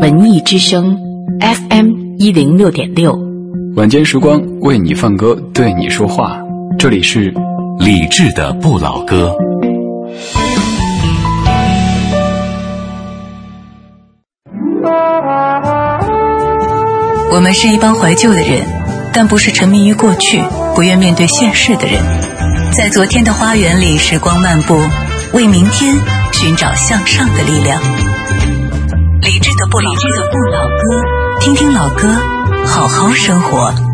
文艺之声 FM 一零六点六，晚间时光为你放歌，对你说话。这里是理智的不老歌。我们是一帮怀旧的人，但不是沉迷于过去、不愿面对现实的人。在昨天的花园里，时光漫步，为明天寻找向上的力量。不理智的不老歌，听听老歌，好好生活。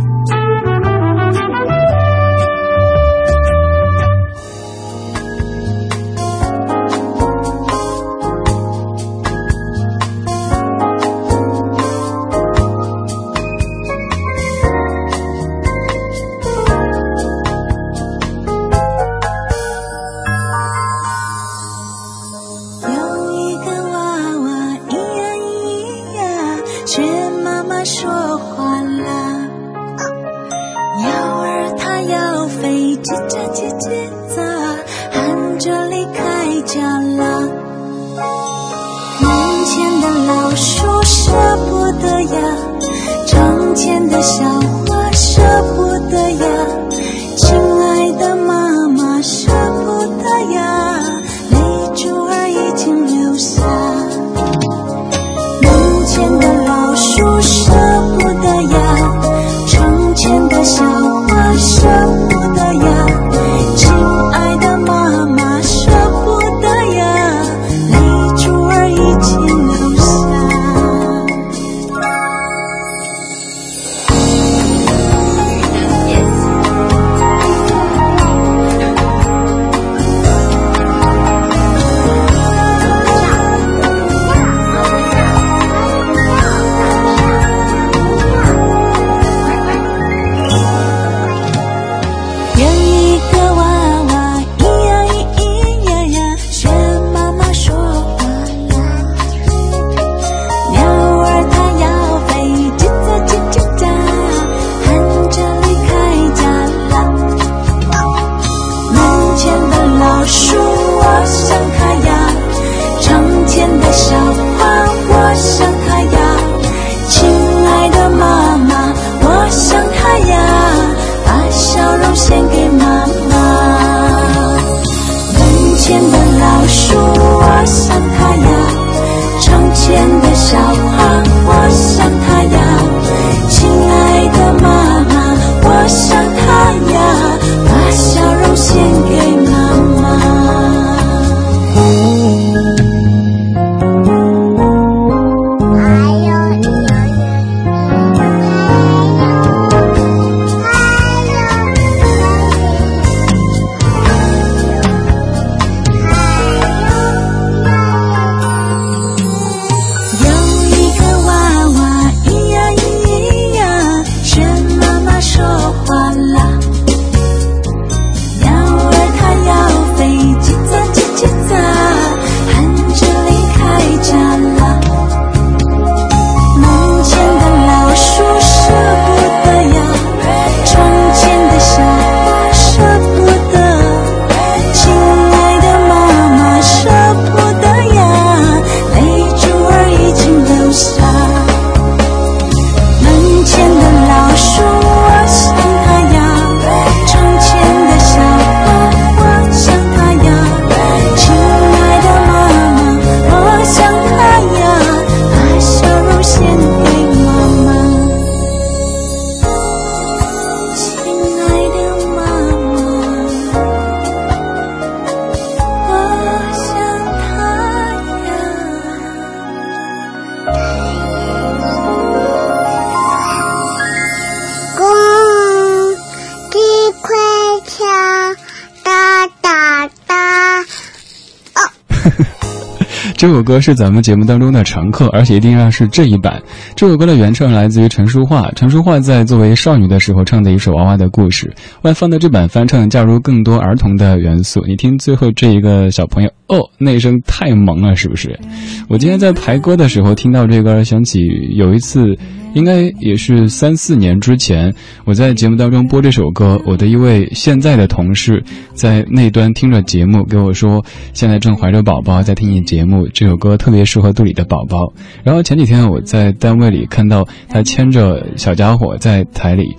这首歌是咱们节目当中的常客，而且一定要是这一版。这首歌的原唱来自于陈淑桦，陈淑桦在作为少女的时候唱的一首娃娃的故事。外放的这版翻唱加入更多儿童的元素。你听最后这一个小朋友哦，那一声太萌了，是不是？我今天在排歌的时候听到这歌，想起有一次。应该也是三四年之前，我在节目当中播这首歌，我的一位现在的同事在那端听着节目给我说，现在正怀着宝宝在听你节目，这首歌特别适合肚里的宝宝。然后前几天我在单位里看到他牵着小家伙在台里。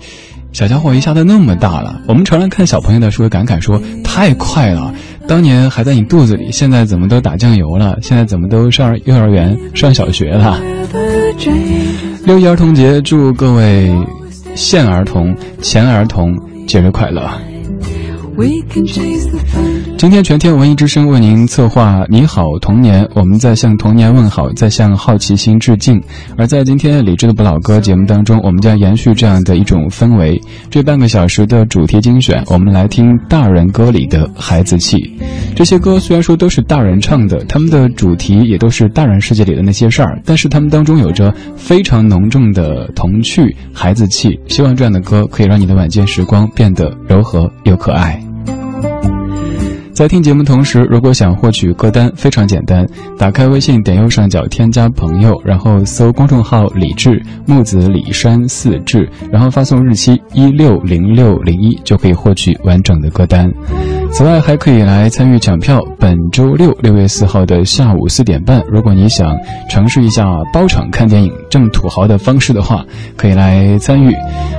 小家伙一下子那么大了，我们常常看小朋友的时候感慨说太快了。当年还在你肚子里，现在怎么都打酱油了？现在怎么都上幼儿园、上小学了？六一儿童节，祝各位现儿童、前儿童节日快乐。今天全天文艺之声为您策划“你好童年”，我们在向童年问好，在向好奇心致敬。而在今天理智的不老歌节目当中，我们将延续这样的一种氛围。这半个小时的主题精选，我们来听大人歌里的孩子气。这些歌虽然说都是大人唱的，他们的主题也都是大人世界里的那些事儿，但是他们当中有着非常浓重的童趣、孩子气。希望这样的歌可以让你的晚间时光变得柔和又可爱。在听节目同时，如果想获取歌单，非常简单，打开微信，点右上角添加朋友，然后搜公众号“李志木子李山四志”，然后发送日期一六零六零一，就可以获取完整的歌单。此外，还可以来参与抢票。本周六六月四号的下午四点半，如果你想尝试一下包场看电影这么土豪的方式的话，可以来参与。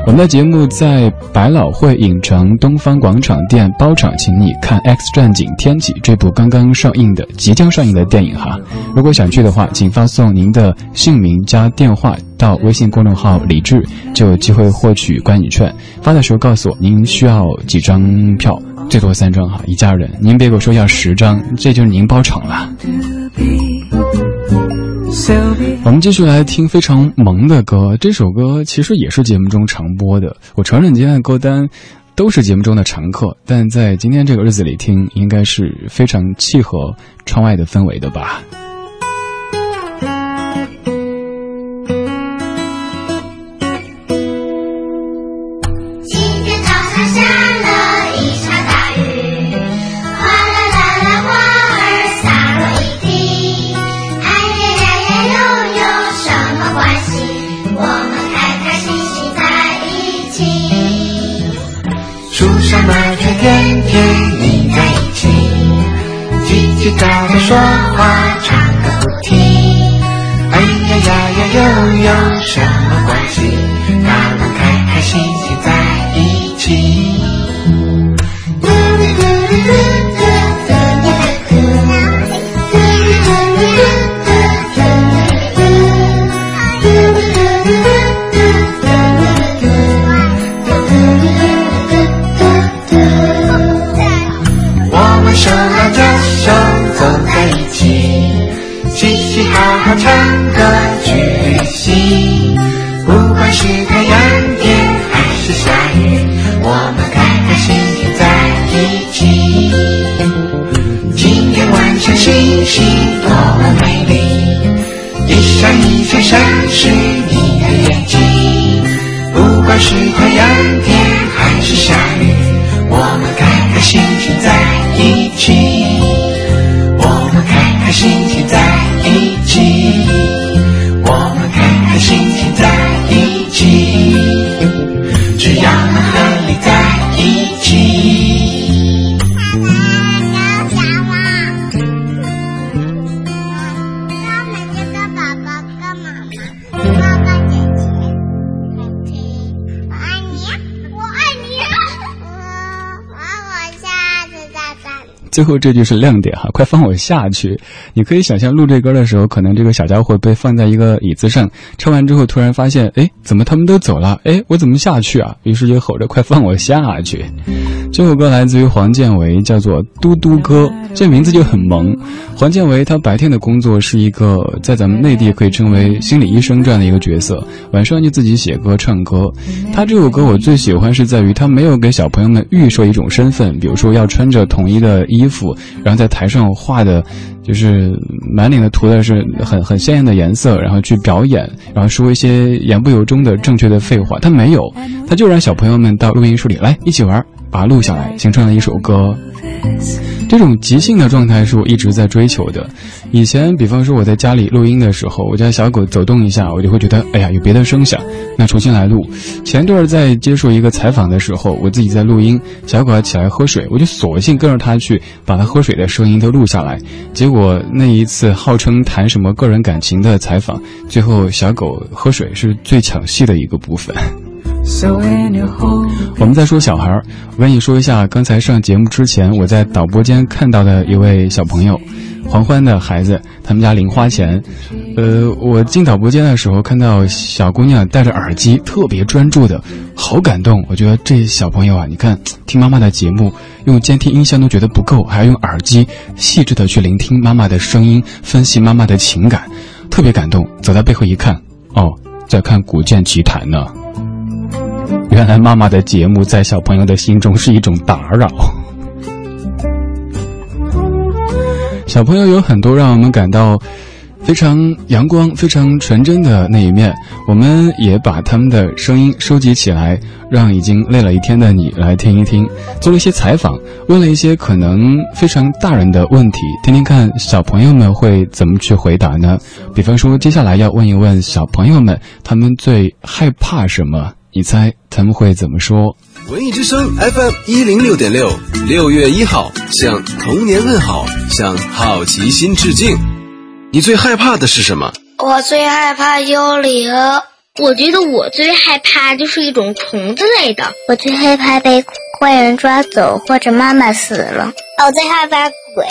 我们的节目在百老汇影城东方广场店包场，请你看《X 战警：天启》这部刚刚上映的、即将上映的电影哈。如果想去的话，请发送您的姓名加电话到微信公众号“李智”，就有机会获取观影券。发的时候告诉我您需要几张票。最多三张哈，一家人，您别给我说要十张，这就是您包场了。我们继续来听非常萌的歌，这首歌其实也是节目中常播的。我承认今天的歌单都是节目中的常客，但在今天这个日子里听，应该是非常契合窗外的氛围的吧。叽喳的说话唱个不停，哎呀呀呀又有什么关系？唱歌去旅行不管是太阳天还是下雨我们开开心心在一起。今天晚上星星多么美丽一闪一闪闪是你的眼睛不管是太阳天还是下雨我们开开心心在一起。我们开开心心在 em ti. 最后这句是亮点哈，快放我下去！你可以想象录这歌的时候，可能这个小家伙被放在一个椅子上，唱完之后突然发现，哎，怎么他们都走了？哎，我怎么下去啊？于是就吼着快放我下去！这首歌来自于黄建为，叫做《嘟嘟歌》，这名字就很萌。黄建为他白天的工作是一个在咱们内地可以称为心理医生这样的一个角色，晚上就自己写歌唱歌。他这首歌我最喜欢是在于他没有给小朋友们预设一种身份，比如说要穿着统一的衣。服，然后在台上画的，就是满脸的涂的是很很鲜艳的颜色，然后去表演，然后说一些言不由衷的正确的废话。他没有，他就让小朋友们到录音室里来一起玩，把它录下来，形成了一首歌。这种即兴的状态是我一直在追求的。以前，比方说我在家里录音的时候，我家小狗走动一下，我就会觉得，哎呀，有别的声响，那重新来录。前段在接受一个采访的时候，我自己在录音，小狗要起来喝水，我就索性跟着它去把它喝水的声音都录下来。结果那一次号称谈什么个人感情的采访，最后小狗喝水是最抢戏的一个部分。我们在说小孩儿，我跟你说一下，刚才上节目之前，我在导播间看到的一位小朋友，黄欢的孩子，他们家零花钱。呃，我进导播间的时候，看到小姑娘戴着耳机，特别专注的，好感动。我觉得这小朋友啊，你看听妈妈的节目，用监听音箱都觉得不够，还要用耳机细致的去聆听妈妈的声音，分析妈妈的情感，特别感动。走到背后一看，哦，在看《古剑奇谭》呢。原来妈妈的节目在小朋友的心中是一种打扰。小朋友有很多让我们感到非常阳光、非常纯真的那一面，我们也把他们的声音收集起来，让已经累了一天的你来听一听。做了一些采访，问了一些可能非常大人的问题，听听看小朋友们会怎么去回答呢？比方说，接下来要问一问小朋友们，他们最害怕什么？你猜他们会怎么说？文艺之声 FM 一零六点六，六月一号向童年问好，向好奇心致敬。你最害怕的是什么？我最害怕幽灵。我觉得我最害怕就是一种虫子类的。我最害怕被坏人抓走或者妈妈死了。我最害怕鬼。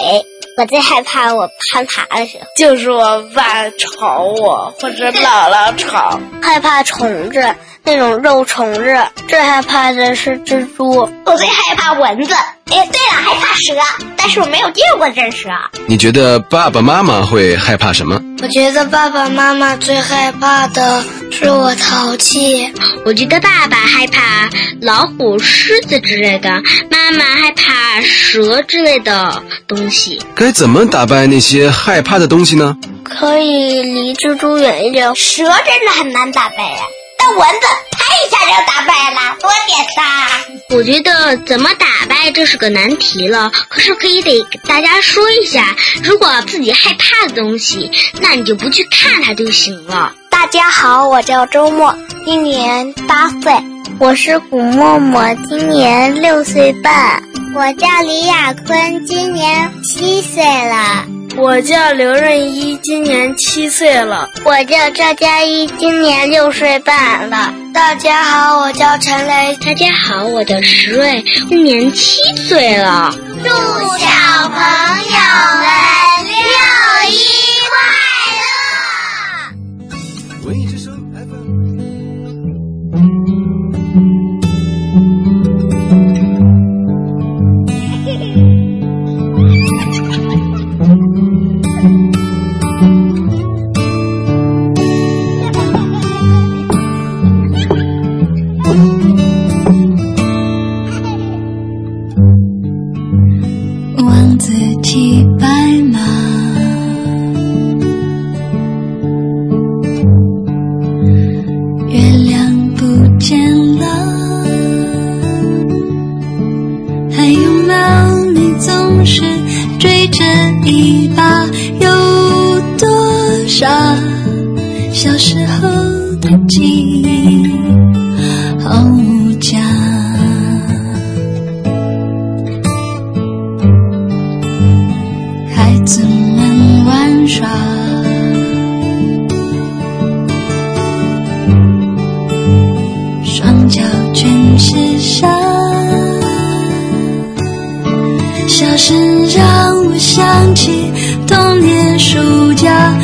我最害怕我攀爬的时候，就是我爸吵我或者姥姥吵。害怕虫子。那种肉虫子，最害怕的是蜘蛛。我最害怕蚊子。哎，对了，害怕蛇，但是我没有见过真蛇。你觉得爸爸妈妈会害怕什么？我觉得爸爸妈妈最害怕的是我淘气。我觉得爸爸害怕老虎、狮子之类的，妈妈害怕蛇之类的东西。该怎么打败那些害怕的东西呢？可以离蜘蛛远一点。蛇真的很难打败呀。但蚊子拍一下就打败了，多简单！我觉得怎么打败这是个难题了。可是可以得大家说一下，如果自己害怕的东西，那你就不去看它就行了。大家好，我叫周末，今年八岁。我是古默默，今年六岁半。我叫李亚坤，今年七岁了。我叫刘润一，今年七岁了。我叫赵佳一，今年六岁半了。大家好，我叫陈雷。大家好，我叫石瑞，今年七岁了。祝小朋友们六一快双脚全是沙，笑声让我想起童年暑假。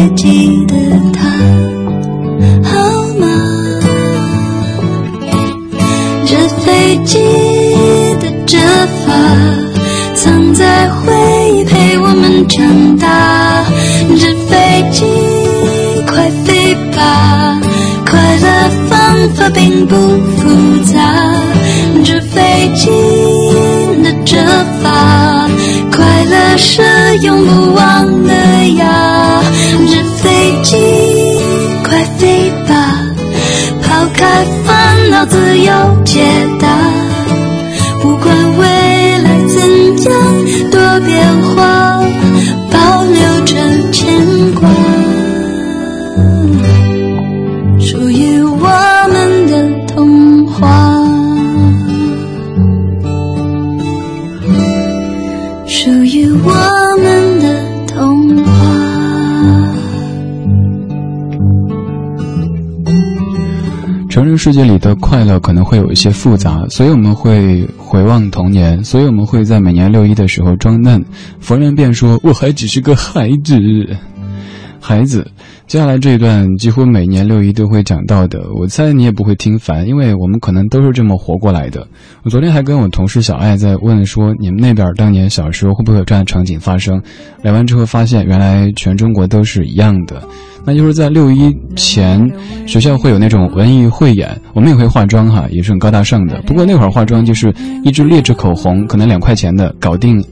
飞机的他，好吗？纸飞机的折法，藏在回忆陪我们长大。纸飞机，快飞吧！快乐方法并不复杂。纸飞机着吧，快乐是永不忘的呀。纸飞机，快飞吧！抛开烦恼，自由解答。世界里的快乐可能会有一些复杂，所以我们会回望童年，所以我们会在每年六一的时候装嫩。逢人便说：“我还只是个孩子。”孩子，接下来这一段几乎每年六一都会讲到的，我猜你也不会听烦，因为我们可能都是这么活过来的。我昨天还跟我同事小爱在问说，你们那边当年小时候会不会有这样的场景发生？聊完之后发现，原来全中国都是一样的。那就是在六一前，学校会有那种文艺汇演，我们也会化妆哈，也是很高大上的。不过那会儿化妆就是一支劣质口红，可能两块钱的，搞定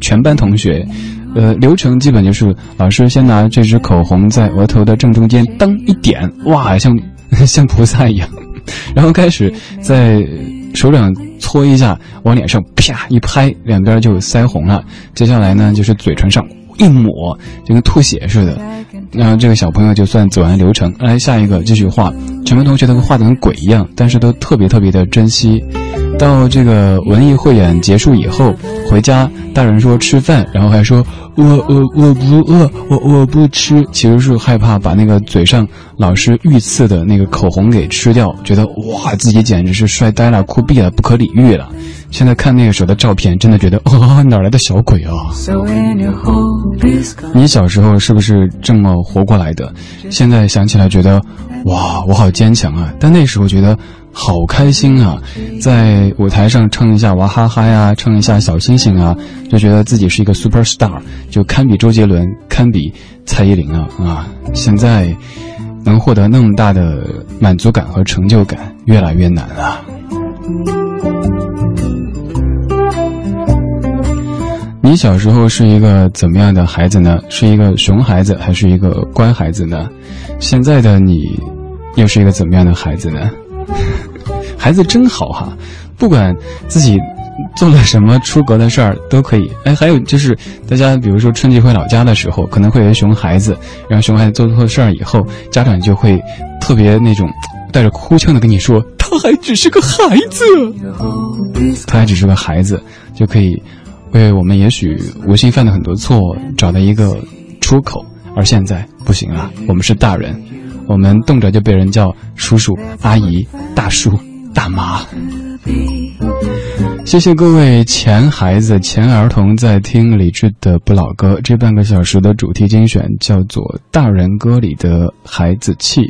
全班同学。呃，流程基本就是老师先拿这支口红在额头的正中间当一点，哇，像 像菩萨一样，然后开始在手掌搓一下，往脸上啪一拍，两边就腮红了。接下来呢，就是嘴唇上一抹，就跟吐血似的。然后这个小朋友就算走完流程，来下一个继续画。全班同学都画的跟鬼一样，但是都特别特别的珍惜。到这个文艺汇演结束以后，回家大人说吃饭，然后还说我我我不饿，我我不吃，其实是害怕把那个嘴上老师御赐的那个口红给吃掉，觉得哇自己简直是帅呆了、酷毙了、不可理喻了。现在看那个时候的照片，真的觉得哦，哪来的小鬼啊！你小时候是不是这么活过来的？现在想起来觉得，哇，我好坚强啊！但那时候觉得好开心啊，在舞台上唱一下娃哈哈呀，唱一下小星星啊，就觉得自己是一个 super star，就堪比周杰伦，堪比蔡依林啊啊！现在能获得那么大的满足感和成就感，越来越难了。你小时候是一个怎么样的孩子呢？是一个熊孩子还是一个乖孩子呢？现在的你又是一个怎么样的孩子呢？孩子真好哈，不管自己做了什么出格的事儿都可以。哎，还有就是大家比如说春节回老家的时候，可能会有熊孩子，然后熊孩子做错事儿以后，家长就会特别那种带着哭腔的跟你说，他还只是个孩子，他还只是个孩子，就可以。为我们也许无心犯的很多错找到一个出口，而现在不行了，我们是大人，我们动辄就被人叫叔叔、阿姨、大叔、大妈。谢谢各位前孩子、前儿童在听李志的不老歌，这半个小时的主题精选叫做《大人歌里的孩子气》。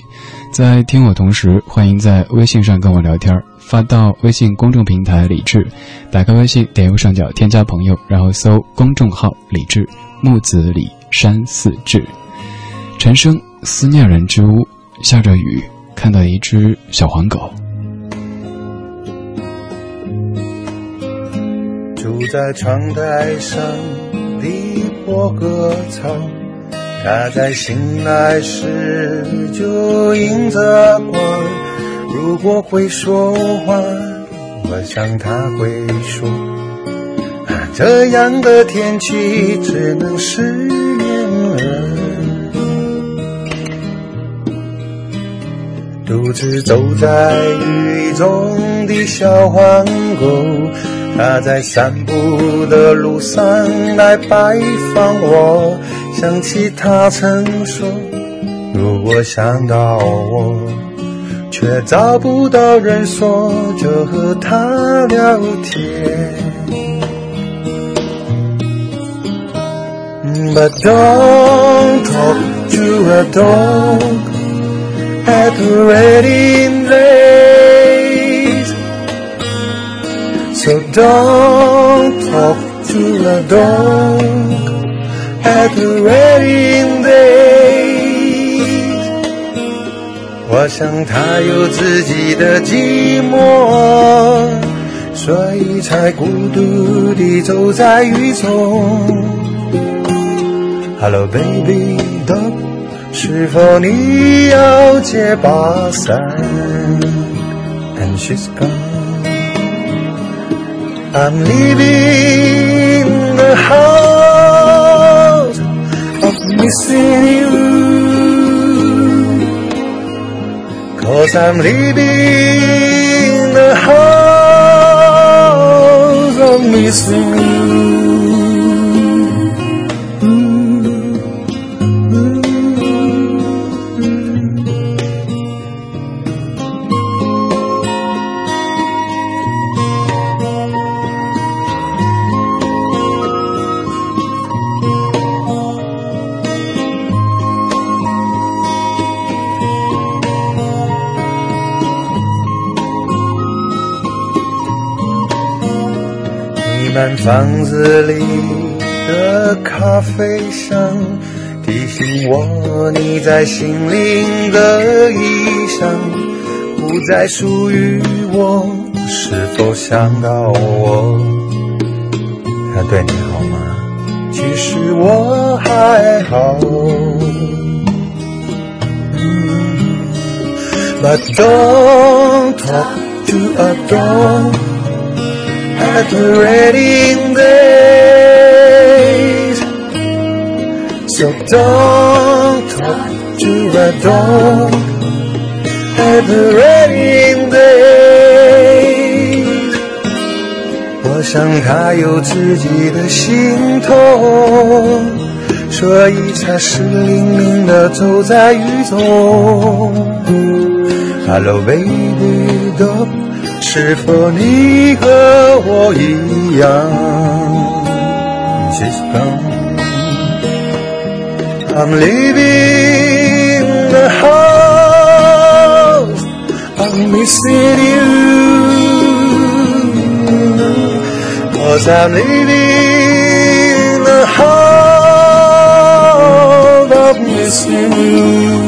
在听我同时，欢迎在微信上跟我聊天，发到微信公众平台李志，打开微信，点右上角添加朋友，然后搜公众号李志，木子李山寺志。陈升思念人之屋，下着雨，看到一只小黄狗。住在窗台上的破歌草，它在醒来时就迎着光。如果会说话，我想它会说：这样的天气只能是独自走在雨中的小黄狗。它在散步的路上来拜访我，想起他曾说，如果想到我，却找不到人说，就和他聊天。But don't talk to a dog at the wedding place. So don't talk to a dog at the wedding days. 我想他有自己的寂寞，所以才孤独地走在雨中。Hello baby dog，是否你要借把伞？And she's gone. I'm leaving the house of missing you. Cause I'm leaving the house of missing you. 满房子里的咖啡香，提醒我你在心灵的衣裳，不再属于我。是否想到我？他对你好吗？其实我还好。But don't talk to a dog. At the rainy days. So don't talk to a dog at the wedding days. 我想他有自己的心痛，所以才湿淋淋的走在雨中。Hello baby dog。是否你和我一样？She's gone. I'm leaving the house. I'm missing you. Cause I'm leaving the house. I'm missing you.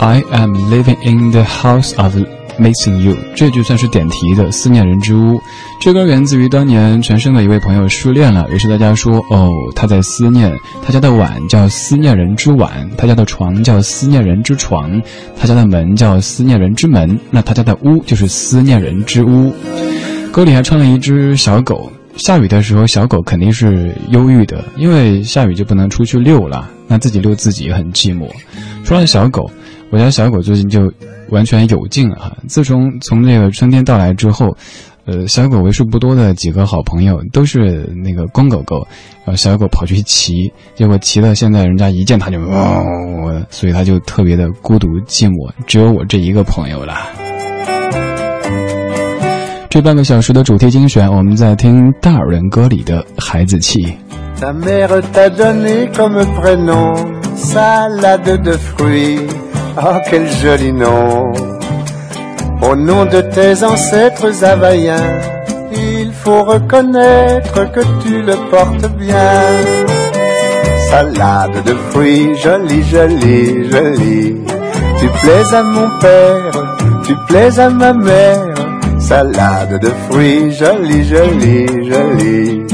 I am living in the house of missing you，这句算是点题的《思念人之屋》。这歌源自于当年陈升的一位朋友失恋了，于是大家说：“哦，他在思念他家的碗叫思念人之碗，他家的床叫思念人之床，他家的门叫思念人之门，那他家的屋就是思念人之屋。”歌里还唱了一只小狗，下雨的时候小狗肯定是忧郁的，因为下雨就不能出去遛了，那自己遛自己很寂寞。说到小狗。我家小狗最近就完全有劲了哈！自从从那个春天到来之后，呃，小狗为数不多的几个好朋友都是那个公狗狗，然后小狗跑去骑，结果骑到现在，人家一见它就汪，所以它就特别的孤独寂寞，只有我这一个朋友了。这半个小时的主题精选，我们在听大人歌里的孩子气。Ah, quel joli nom Au nom de tes ancêtres havaïens, il faut reconnaître que tu le portes bien. Salade de fruits, jolie, jolie, jolie. Tu plais à mon père, tu plais à ma mère. Salade de fruits, jolie, jolie, jolie.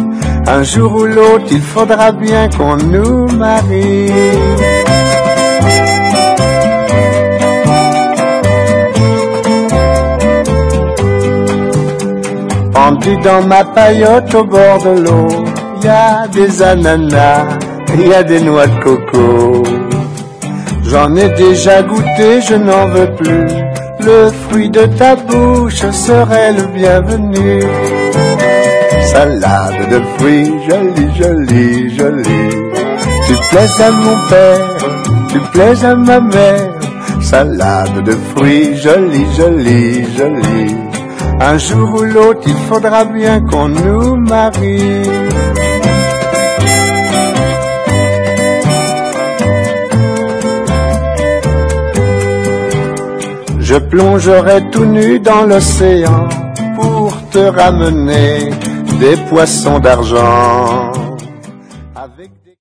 Un jour ou l'autre, il faudra bien qu'on nous marie. Pendu dans ma paillote au bord de l'eau, y a des ananas y a des noix de coco. J'en ai déjà goûté, je n'en veux plus. Le fruit de ta bouche serait le bienvenu. Salade de fruits, jolie, jolie, jolie. Tu plais à mon père, tu plais à ma mère. Salade de fruits, jolie, jolie, jolie. Un jour ou l'autre, il faudra bien qu'on nous marie. Je plongerai tout nu dans l'océan pour te ramener des poissons d'argent.